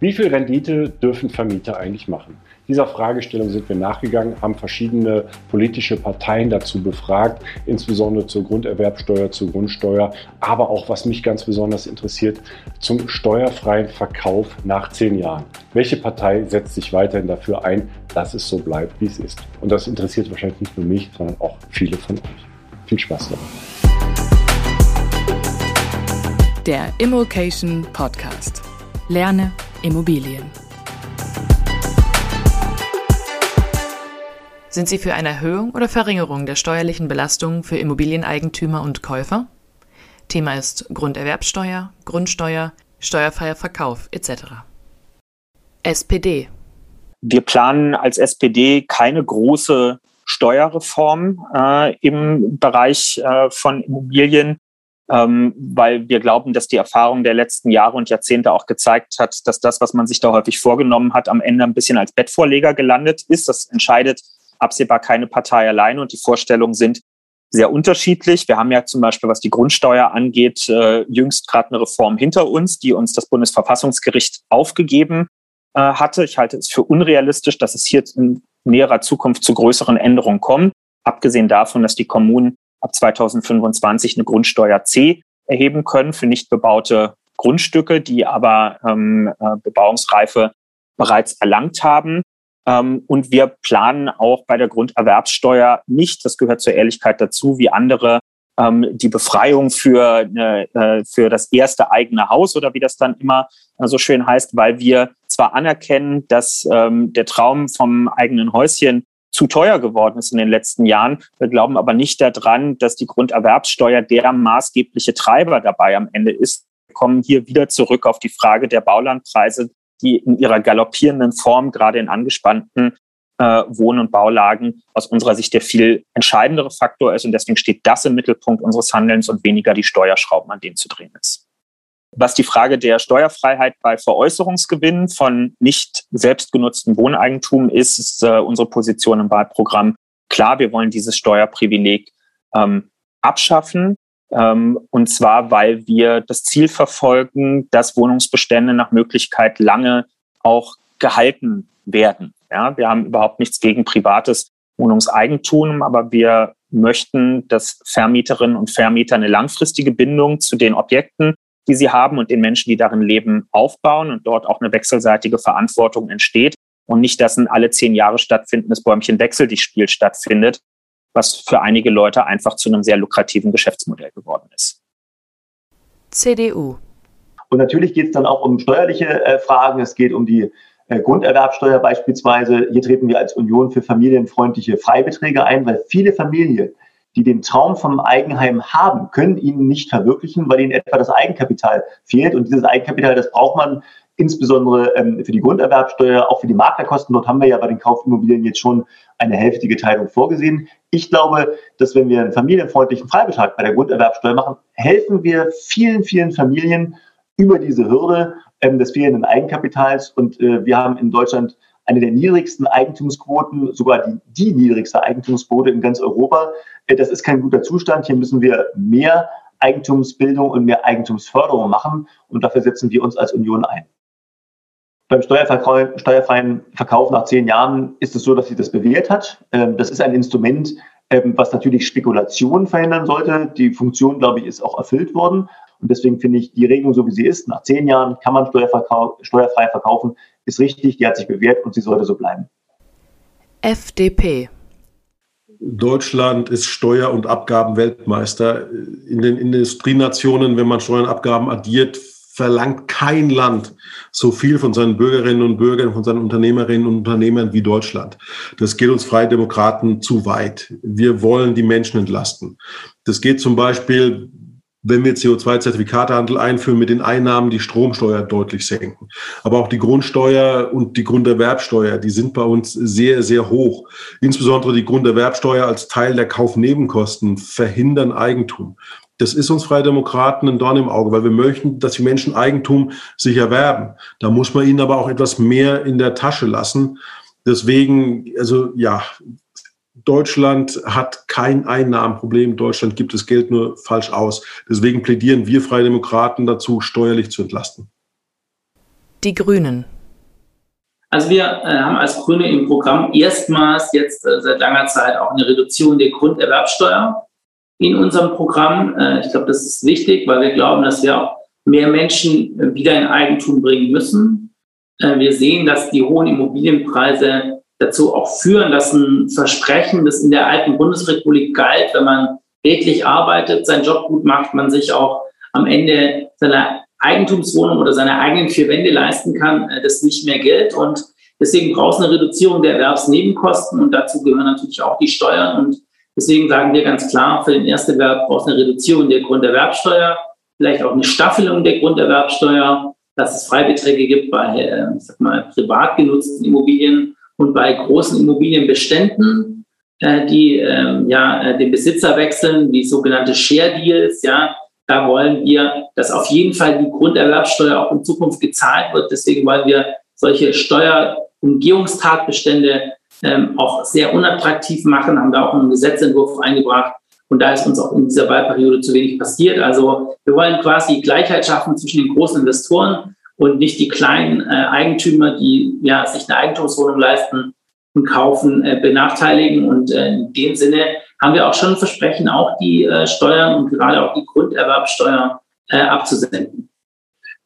Wie viel Rendite dürfen Vermieter eigentlich machen? Dieser Fragestellung sind wir nachgegangen, haben verschiedene politische Parteien dazu befragt, insbesondere zur Grunderwerbsteuer, zur Grundsteuer, aber auch, was mich ganz besonders interessiert, zum steuerfreien Verkauf nach zehn Jahren. Welche Partei setzt sich weiterhin dafür ein, dass es so bleibt, wie es ist? Und das interessiert wahrscheinlich nicht nur mich, sondern auch viele von euch. Viel Spaß dabei. Der Immokation Podcast. Lerne Immobilien. Sind Sie für eine Erhöhung oder Verringerung der steuerlichen Belastung für Immobilieneigentümer und Käufer? Thema ist Grunderwerbsteuer, Grundsteuer, steuerfreier Verkauf etc. SPD. Wir planen als SPD keine große Steuerreform äh, im Bereich äh, von Immobilien ähm, weil wir glauben, dass die Erfahrung der letzten Jahre und Jahrzehnte auch gezeigt hat, dass das, was man sich da häufig vorgenommen hat, am Ende ein bisschen als Bettvorleger gelandet ist. Das entscheidet absehbar keine Partei alleine und die Vorstellungen sind sehr unterschiedlich. Wir haben ja zum Beispiel, was die Grundsteuer angeht, äh, jüngst gerade eine Reform hinter uns, die uns das Bundesverfassungsgericht aufgegeben äh, hatte. Ich halte es für unrealistisch, dass es hier in näherer Zukunft zu größeren Änderungen kommt. Abgesehen davon, dass die Kommunen ab 2025 eine Grundsteuer C erheben können für nicht bebaute Grundstücke, die aber ähm, äh, Bebauungsreife bereits erlangt haben. Ähm, und wir planen auch bei der Grunderwerbssteuer nicht, das gehört zur Ehrlichkeit dazu, wie andere ähm, die Befreiung für, äh, für das erste eigene Haus oder wie das dann immer so schön heißt, weil wir zwar anerkennen, dass ähm, der Traum vom eigenen Häuschen zu teuer geworden ist in den letzten Jahren. Wir glauben aber nicht daran, dass die Grunderwerbssteuer der maßgebliche Treiber dabei am Ende ist. Wir kommen hier wieder zurück auf die Frage der Baulandpreise, die in ihrer galoppierenden Form gerade in angespannten äh, Wohn- und Baulagen aus unserer Sicht der viel entscheidendere Faktor ist. Und deswegen steht das im Mittelpunkt unseres Handelns und weniger die Steuerschrauben, an denen zu drehen ist. Was die Frage der Steuerfreiheit bei Veräußerungsgewinnen von nicht selbstgenutztem Wohneigentum ist, ist äh, unsere Position im Wahlprogramm klar. Wir wollen dieses Steuerprivileg ähm, abschaffen. Ähm, und zwar, weil wir das Ziel verfolgen, dass Wohnungsbestände nach Möglichkeit lange auch gehalten werden. Ja, wir haben überhaupt nichts gegen privates Wohnungseigentum, aber wir möchten, dass Vermieterinnen und Vermieter eine langfristige Bindung zu den Objekten die sie haben und den Menschen, die darin leben, aufbauen und dort auch eine wechselseitige Verantwortung entsteht und nicht, dass ein alle zehn Jahre stattfindendes Bäumchen-Wechsel-Spiel stattfindet, was für einige Leute einfach zu einem sehr lukrativen Geschäftsmodell geworden ist. CDU. Und natürlich geht es dann auch um steuerliche äh, Fragen. Es geht um die äh, Grunderwerbsteuer beispielsweise. Hier treten wir als Union für familienfreundliche Freibeträge ein, weil viele Familien die den Traum vom Eigenheim haben, können ihn nicht verwirklichen, weil ihnen etwa das Eigenkapital fehlt. Und dieses Eigenkapital, das braucht man insbesondere ähm, für die Grunderwerbsteuer, auch für die Maklerkosten. Dort haben wir ja bei den Kaufimmobilien jetzt schon eine hälftige Teilung vorgesehen. Ich glaube, dass wenn wir einen familienfreundlichen Freibetrag bei der Grunderwerbsteuer machen, helfen wir vielen, vielen Familien über diese Hürde ähm, des fehlenden Eigenkapitals. Und äh, wir haben in Deutschland eine der niedrigsten Eigentumsquoten, sogar die, die niedrigste Eigentumsquote in ganz Europa. Das ist kein guter Zustand. Hier müssen wir mehr Eigentumsbildung und mehr Eigentumsförderung machen. Und dafür setzen wir uns als Union ein. Beim steuerfreien Verkauf nach zehn Jahren ist es so, dass sich das bewährt hat. Ähm, das ist ein Instrument, ähm, was natürlich Spekulationen verhindern sollte. Die Funktion, glaube ich, ist auch erfüllt worden. Und deswegen finde ich die Regelung, so wie sie ist, nach zehn Jahren kann man steuerfrei verkaufen, ist richtig, die hat sich bewährt und sie sollte so bleiben. FDP. Deutschland ist Steuer- und Abgabenweltmeister. In den Industrienationen, wenn man Steuern und Abgaben addiert, verlangt kein Land so viel von seinen Bürgerinnen und Bürgern, von seinen Unternehmerinnen und Unternehmern wie Deutschland. Das geht uns Freie Demokraten zu weit. Wir wollen die Menschen entlasten. Das geht zum Beispiel wenn wir CO2-Zertifikatehandel einführen, mit den Einnahmen die Stromsteuer deutlich senken. Aber auch die Grundsteuer und die Grunderwerbsteuer, die sind bei uns sehr, sehr hoch. Insbesondere die Grunderwerbsteuer als Teil der Kaufnebenkosten verhindern Eigentum. Das ist uns Freie Demokraten ein Dorn im Auge, weil wir möchten, dass die Menschen Eigentum sich erwerben. Da muss man ihnen aber auch etwas mehr in der Tasche lassen. Deswegen, also ja, Deutschland hat kein Einnahmenproblem. Deutschland gibt das Geld nur falsch aus. Deswegen plädieren wir Freie Demokraten dazu, steuerlich zu entlasten. Die Grünen. Also wir äh, haben als Grüne im Programm erstmals jetzt äh, seit langer Zeit auch eine Reduktion der Grunderwerbsteuer in unserem Programm. Äh, ich glaube, das ist wichtig, weil wir glauben, dass wir auch mehr Menschen wieder in Eigentum bringen müssen. Wir sehen, dass die hohen Immobilienpreise dazu auch führen, dass ein Versprechen, das in der alten Bundesrepublik galt, wenn man redlich arbeitet, seinen Job gut macht, man sich auch am Ende seiner Eigentumswohnung oder seine eigenen vier Wände leisten kann, äh, das nicht mehr gilt. Und deswegen braucht es eine Reduzierung der Erwerbsnebenkosten und dazu gehören natürlich auch die Steuern. Und deswegen sagen wir ganz klar, für den Ersterwerb braucht es eine Reduzierung der Grunderwerbsteuer, vielleicht auch eine Staffelung der Grunderwerbsteuer, dass es Freibeträge gibt bei, äh, ich sag mal, privat genutzten Immobilien und bei großen Immobilienbeständen, äh, die ähm, ja den Besitzer wechseln, wie sogenannte Share Deals, ja, da wollen wir, dass auf jeden Fall die Grunderwerbsteuer auch in Zukunft gezahlt wird. Deswegen wollen wir solche Steuerumgehungstatbestände ähm, auch sehr unattraktiv machen, haben da auch einen Gesetzentwurf eingebracht. Und da ist uns auch in dieser Wahlperiode zu wenig passiert. Also wir wollen quasi Gleichheit schaffen zwischen den großen Investoren und nicht die kleinen äh, Eigentümer, die ja, sich eine Eigentumswohnung leisten und kaufen, äh, benachteiligen. Und äh, in dem Sinne haben wir auch schon ein Versprechen, auch die äh, Steuern und gerade auch die Grunderwerbsteuer äh, abzusenden.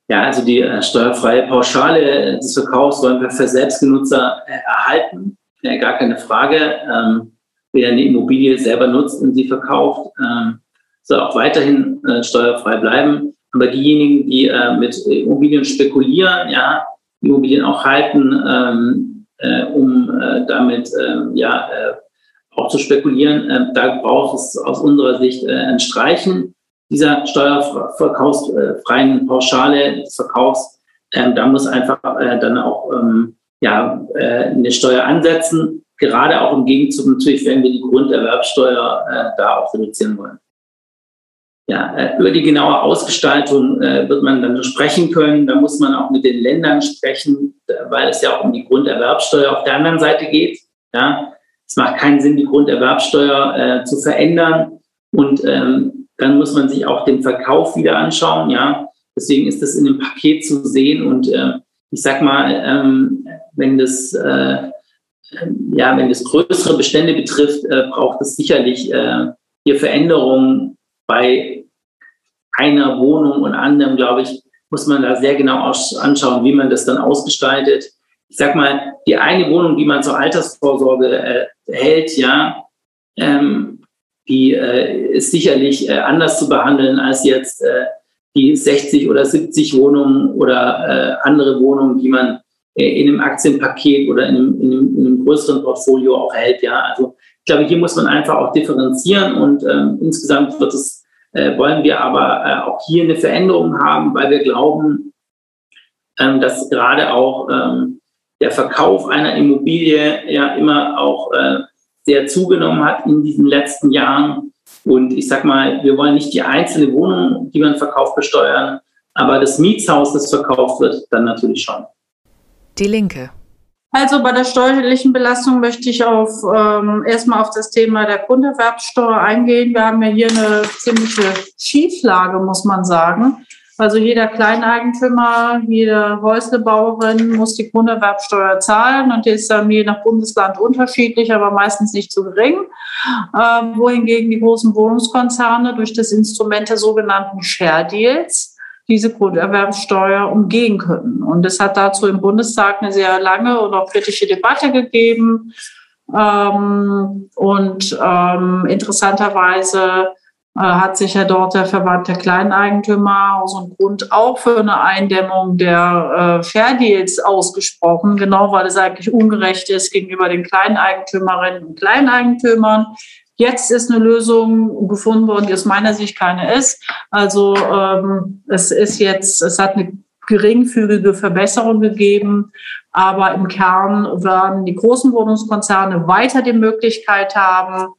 Ja, also die äh, steuerfreie Pauschale des Verkaufs wollen wir für Selbstgenutzer äh, erhalten. Ja, gar keine Frage. Ähm, wer eine Immobilie selber nutzt und sie verkauft, ähm, soll auch weiterhin äh, steuerfrei bleiben. Aber diejenigen, die äh, mit Immobilien spekulieren, ja, Immobilien auch halten, ähm, äh, um äh, damit ähm, ja, äh, auch zu spekulieren. Äh, da braucht es aus unserer Sicht äh, ein Streichen dieser steuerverkaufsfreien Pauschale des Verkaufs. Ähm, da muss einfach dann auch ähm, ja, eine Steuer ansetzen, gerade auch im Gegenzug natürlich, wenn wir die Grunderwerbsteuer da auch reduzieren wollen. Ja, äh, über die genaue Ausgestaltung äh, wird man dann sprechen können. Da muss man auch mit den Ländern sprechen, weil es ja auch um die Grunderwerbsteuer auf der anderen Seite geht. Ja, es macht keinen Sinn, die Grunderwerbsteuer äh, zu verändern. Und ähm, dann muss man sich auch den Verkauf wieder anschauen. Ja, deswegen ist das in dem Paket zu sehen. Und äh, ich sag mal, ähm, wenn das äh, ja, wenn das größere Bestände betrifft, äh, braucht es sicherlich äh, hier Veränderungen bei einer Wohnung und anderem, glaube ich, muss man da sehr genau anschauen, wie man das dann ausgestaltet ich sag mal, die eine Wohnung, die man zur Altersvorsorge äh, hält, ja, ähm, die äh, ist sicherlich äh, anders zu behandeln als jetzt äh, die 60 oder 70 Wohnungen oder äh, andere Wohnungen, die man äh, in einem Aktienpaket oder in einem, in, in einem, größeren Portfolio auch hält. Ja, also ich glaube, hier muss man einfach auch differenzieren und ähm, insgesamt wird es, äh, wollen wir aber äh, auch hier eine Veränderung haben, weil wir glauben, ähm, dass gerade auch ähm, der Verkauf einer Immobilie ja immer auch äh, sehr zugenommen hat in diesen letzten Jahren. Und ich sag mal, wir wollen nicht die einzelne Wohnung, die man verkauft, besteuern, aber das Mietshaus, das verkauft wird, dann natürlich schon. Die Linke. Also bei der steuerlichen Belastung möchte ich auf ähm, erstmal auf das Thema der Grunderwerbsteuer eingehen. Wir haben ja hier eine ziemliche Schieflage, muss man sagen. Also jeder Kleineigentümer, jede Häuslebauerin muss die Grunderwerbsteuer zahlen und die ist dann je nach Bundesland unterschiedlich, aber meistens nicht so gering. Ähm, wohingegen die großen Wohnungskonzerne durch das Instrument der sogenannten Share Deals diese Grunderwerbsteuer umgehen können. Und es hat dazu im Bundestag eine sehr lange und auch kritische Debatte gegeben. Ähm, und ähm, interessanterweise äh, hat sich ja dort der Verband der Kleineigentümer aus und Grund auch für eine Eindämmung der äh, Fair Deals ausgesprochen, genau weil es eigentlich ungerecht ist gegenüber den Kleineigentümerinnen und Kleineigentümern. Jetzt ist eine Lösung gefunden worden, die aus meiner Sicht keine ist. Also ähm, es ist jetzt, es hat eine geringfügige Verbesserung gegeben, aber im Kern werden die großen Wohnungskonzerne weiter die Möglichkeit haben,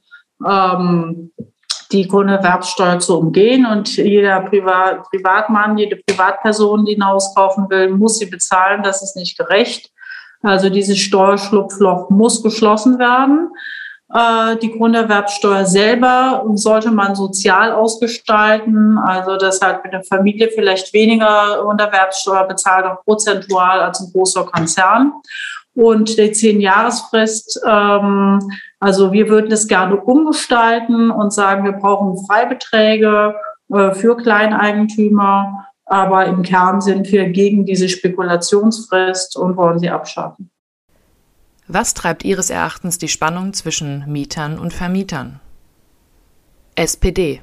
ähm, die Grunderwerbsteuer zu umgehen. Und jeder Privat, Privatmann, jede Privatperson, die ein Haus kaufen will, muss sie bezahlen. Das ist nicht gerecht. Also dieses Steuerschlupfloch muss geschlossen werden. Äh, die Grunderwerbsteuer selber sollte man sozial ausgestalten, also dass halt eine Familie vielleicht weniger Grunderwerbsteuer bezahlt, auch prozentual als ein großer Konzern. Und die Zehn-Jahresfrist, ähm, also wir würden es gerne umgestalten und sagen, wir brauchen Freibeträge äh, für Kleineigentümer, aber im Kern sind wir gegen diese Spekulationsfrist und wollen sie abschaffen. Was treibt Ihres Erachtens die Spannung zwischen Mietern und Vermietern? SPD.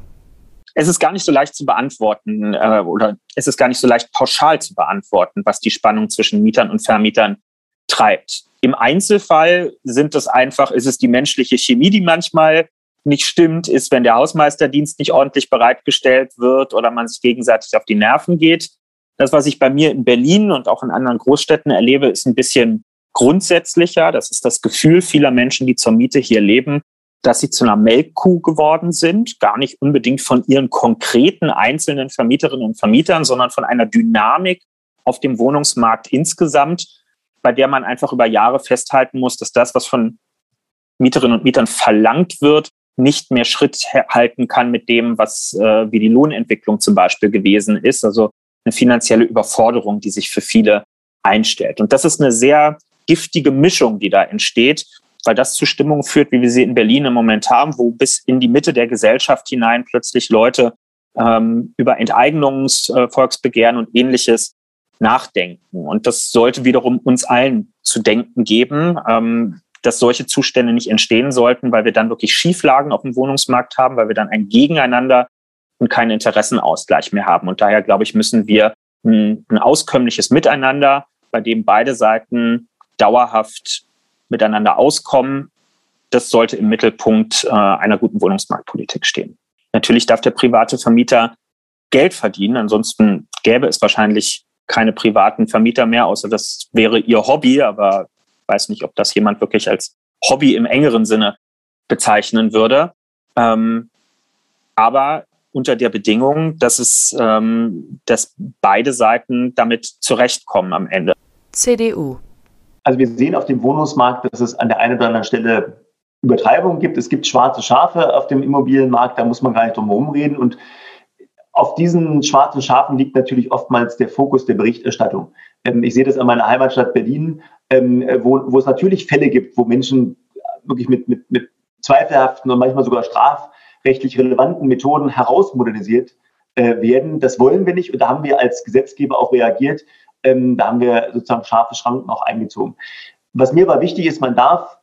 Es ist gar nicht so leicht zu beantworten äh, oder es ist gar nicht so leicht pauschal zu beantworten, was die Spannung zwischen Mietern und Vermietern treibt. Im Einzelfall sind es einfach, ist es die menschliche Chemie, die manchmal nicht stimmt, ist, wenn der Hausmeisterdienst nicht ordentlich bereitgestellt wird oder man sich gegenseitig auf die Nerven geht. Das, was ich bei mir in Berlin und auch in anderen Großstädten erlebe, ist ein bisschen grundsätzlicher. Das ist das Gefühl vieler Menschen, die zur Miete hier leben, dass sie zu einer Melkkuh geworden sind, gar nicht unbedingt von ihren konkreten einzelnen Vermieterinnen und Vermietern, sondern von einer Dynamik auf dem Wohnungsmarkt insgesamt, bei der man einfach über Jahre festhalten muss, dass das, was von Mieterinnen und Mietern verlangt wird, nicht mehr Schritt halten kann mit dem, was äh, wie die Lohnentwicklung zum Beispiel gewesen ist. Also eine finanzielle Überforderung, die sich für viele einstellt. Und das ist eine sehr giftige Mischung, die da entsteht, weil das zu Stimmungen führt, wie wir sie in Berlin im Moment haben, wo bis in die Mitte der Gesellschaft hinein plötzlich Leute ähm, über Enteignungsvolksbegehren äh, und ähnliches nachdenken. Und das sollte wiederum uns allen zu denken geben, ähm, dass solche Zustände nicht entstehen sollten, weil wir dann wirklich Schieflagen auf dem Wohnungsmarkt haben, weil wir dann ein Gegeneinander und keinen Interessenausgleich mehr haben. Und daher, glaube ich, müssen wir ein, ein auskömmliches Miteinander, bei dem beide Seiten dauerhaft miteinander auskommen, das sollte im Mittelpunkt äh, einer guten Wohnungsmarktpolitik stehen. Natürlich darf der private Vermieter Geld verdienen, ansonsten gäbe es wahrscheinlich keine privaten Vermieter mehr, außer das wäre ihr Hobby, aber ich weiß nicht, ob das jemand wirklich als Hobby im engeren Sinne bezeichnen würde. Ähm, aber unter der Bedingung, dass es, ähm, dass beide Seiten damit zurechtkommen am Ende. CDU. Also wir sehen auf dem Wohnungsmarkt, dass es an der einen oder anderen Stelle Übertreibungen gibt. Es gibt schwarze Schafe auf dem Immobilienmarkt, da muss man gar nicht drum herum reden. Und auf diesen schwarzen Schafen liegt natürlich oftmals der Fokus der Berichterstattung. Ähm, ich sehe das an meiner Heimatstadt Berlin, ähm, wo, wo es natürlich Fälle gibt, wo Menschen wirklich mit, mit, mit zweifelhaften und manchmal sogar strafrechtlich relevanten Methoden herausmodernisiert äh, werden. Das wollen wir nicht und da haben wir als Gesetzgeber auch reagiert. Ähm, da haben wir sozusagen scharfe Schranken auch eingezogen. Was mir aber wichtig ist, man darf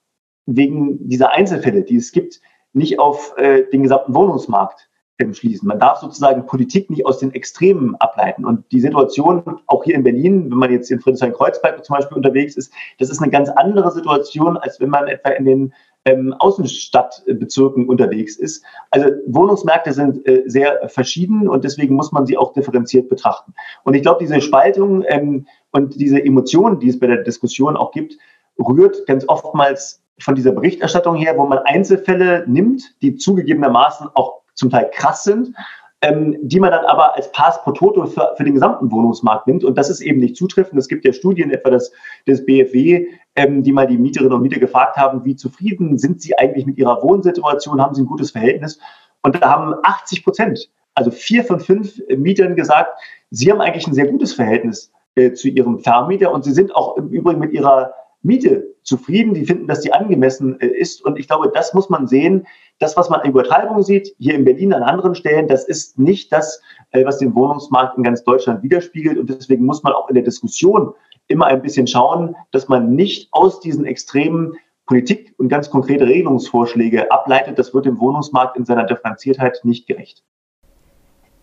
wegen dieser Einzelfälle, die es gibt, nicht auf äh, den gesamten Wohnungsmarkt schließen. Man darf sozusagen Politik nicht aus den Extremen ableiten. Und die Situation, auch hier in Berlin, wenn man jetzt in Friedrichshain-Kreuzberg zum Beispiel unterwegs ist, das ist eine ganz andere Situation, als wenn man etwa in den ähm, Außenstadtbezirken unterwegs ist. Also Wohnungsmärkte sind äh, sehr verschieden und deswegen muss man sie auch differenziert betrachten. Und ich glaube, diese Spaltung ähm, und diese Emotionen, die es bei der Diskussion auch gibt, rührt ganz oftmals von dieser Berichterstattung her, wo man Einzelfälle nimmt, die zugegebenermaßen auch zum Teil krass sind, ähm, die man dann aber als Pass pro Toto für, für den gesamten Wohnungsmarkt nimmt. Und das ist eben nicht zutreffend. Es gibt ja Studien, etwa das, des BFW, ähm, die mal die Mieterinnen und Mieter gefragt haben, wie zufrieden sind sie eigentlich mit ihrer Wohnsituation, haben sie ein gutes Verhältnis? Und da haben 80 Prozent, also vier von fünf Mietern gesagt, sie haben eigentlich ein sehr gutes Verhältnis äh, zu ihrem Vermieter und sie sind auch im Übrigen mit ihrer Miete zufrieden, die finden, dass die angemessen äh, ist. Und ich glaube, das muss man sehen. Das, was man an Übertreibung sieht, hier in Berlin an anderen Stellen, das ist nicht das, äh, was den Wohnungsmarkt in ganz Deutschland widerspiegelt. Und deswegen muss man auch in der Diskussion immer ein bisschen schauen, dass man nicht aus diesen extremen Politik und ganz konkrete Regelungsvorschläge ableitet. Das wird dem Wohnungsmarkt in seiner Differenziertheit nicht gerecht.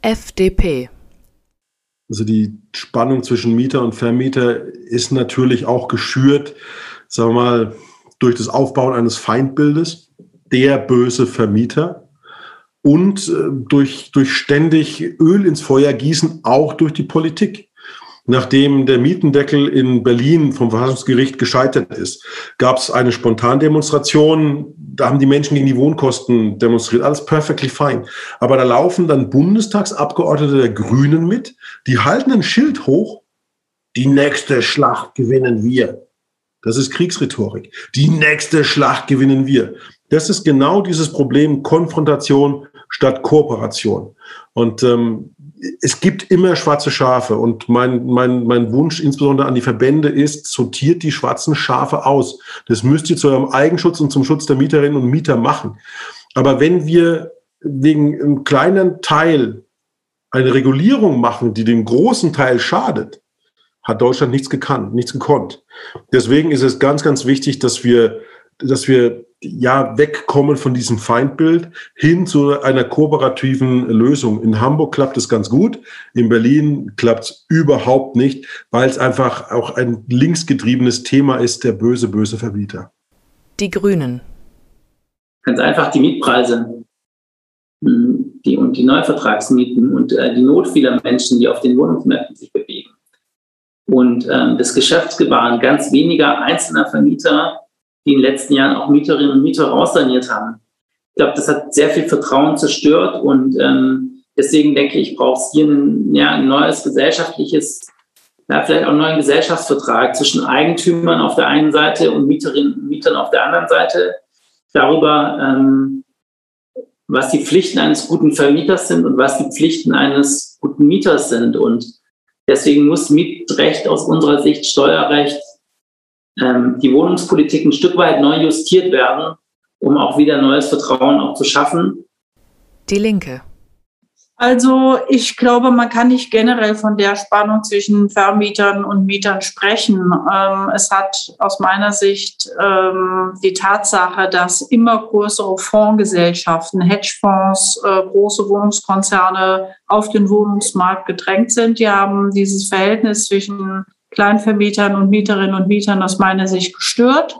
FDP. Also die Spannung zwischen Mieter und Vermieter ist natürlich auch geschürt, sagen wir mal, durch das Aufbauen eines Feindbildes, der böse Vermieter und äh, durch, durch ständig Öl ins Feuer gießen, auch durch die Politik. Nachdem der Mietendeckel in Berlin vom Verfassungsgericht gescheitert ist, gab es eine Spontandemonstration. Da haben die Menschen gegen die Wohnkosten demonstriert. Alles perfectly fine. Aber da laufen dann Bundestagsabgeordnete der Grünen mit. Die halten ein Schild hoch. Die nächste Schlacht gewinnen wir. Das ist Kriegsrhetorik. Die nächste Schlacht gewinnen wir. Das ist genau dieses Problem Konfrontation statt Kooperation. Und ähm, es gibt immer schwarze Schafe und mein, mein, mein Wunsch insbesondere an die Verbände ist, sortiert die schwarzen Schafe aus. Das müsst ihr zu eurem Eigenschutz und zum Schutz der Mieterinnen und Mieter machen. Aber wenn wir wegen einem kleinen Teil eine Regulierung machen, die dem großen Teil schadet, hat Deutschland nichts gekannt, nichts gekonnt. Deswegen ist es ganz, ganz wichtig, dass wir, dass wir ja wegkommen von diesem Feindbild hin zu einer kooperativen Lösung. In Hamburg klappt es ganz gut, in Berlin klappt es überhaupt nicht, weil es einfach auch ein linksgetriebenes Thema ist, der böse, böse Vermieter. Die Grünen. Ganz einfach die Mietpreise hm, die, und die Neuvertragsmieten und äh, die Not vieler Menschen, die auf den Wohnungsmärkten sich bewegen. Und ähm, das Geschäftsgebaren ganz weniger einzelner Vermieter, die in den letzten Jahren auch Mieterinnen und Mieter raussaniert haben. Ich glaube, das hat sehr viel Vertrauen zerstört und ähm, deswegen denke ich, braucht es hier ein, ja, ein neues gesellschaftliches, ja, vielleicht auch einen neuen Gesellschaftsvertrag zwischen Eigentümern auf der einen Seite und Mieterinnen und Mietern auf der anderen Seite darüber, ähm, was die Pflichten eines guten Vermieters sind und was die Pflichten eines guten Mieters sind. Und deswegen muss Mietrecht aus unserer Sicht Steuerrecht ähm, die Wohnungspolitik ein Stück weit neu justiert werden, um auch wieder neues Vertrauen auch zu schaffen. Die Linke. Also ich glaube, man kann nicht generell von der Spannung zwischen Vermietern und Mietern sprechen. Ähm, es hat aus meiner Sicht ähm, die Tatsache, dass immer größere Fondsgesellschaften, Hedgefonds, äh, große Wohnungskonzerne auf den Wohnungsmarkt gedrängt sind. Die haben dieses Verhältnis zwischen Kleinvermietern und Mieterinnen und Mietern aus meiner Sicht gestört.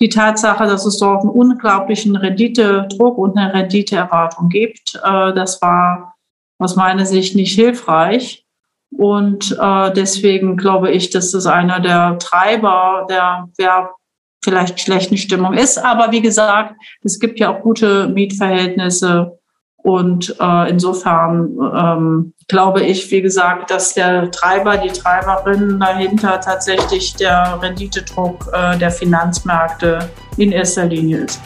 Die Tatsache, dass es dort einen unglaublichen Renditedruck und eine Renditeerwartung gibt, äh, das war aus meiner Sicht nicht hilfreich. Und äh, deswegen glaube ich, dass das einer der Treiber der ja, vielleicht schlechten Stimmung ist. Aber wie gesagt, es gibt ja auch gute Mietverhältnisse und äh, insofern ähm, glaube ich, wie gesagt, dass der Treiber, die Treiberin dahinter tatsächlich der Renditedruck äh, der Finanzmärkte in erster Linie ist.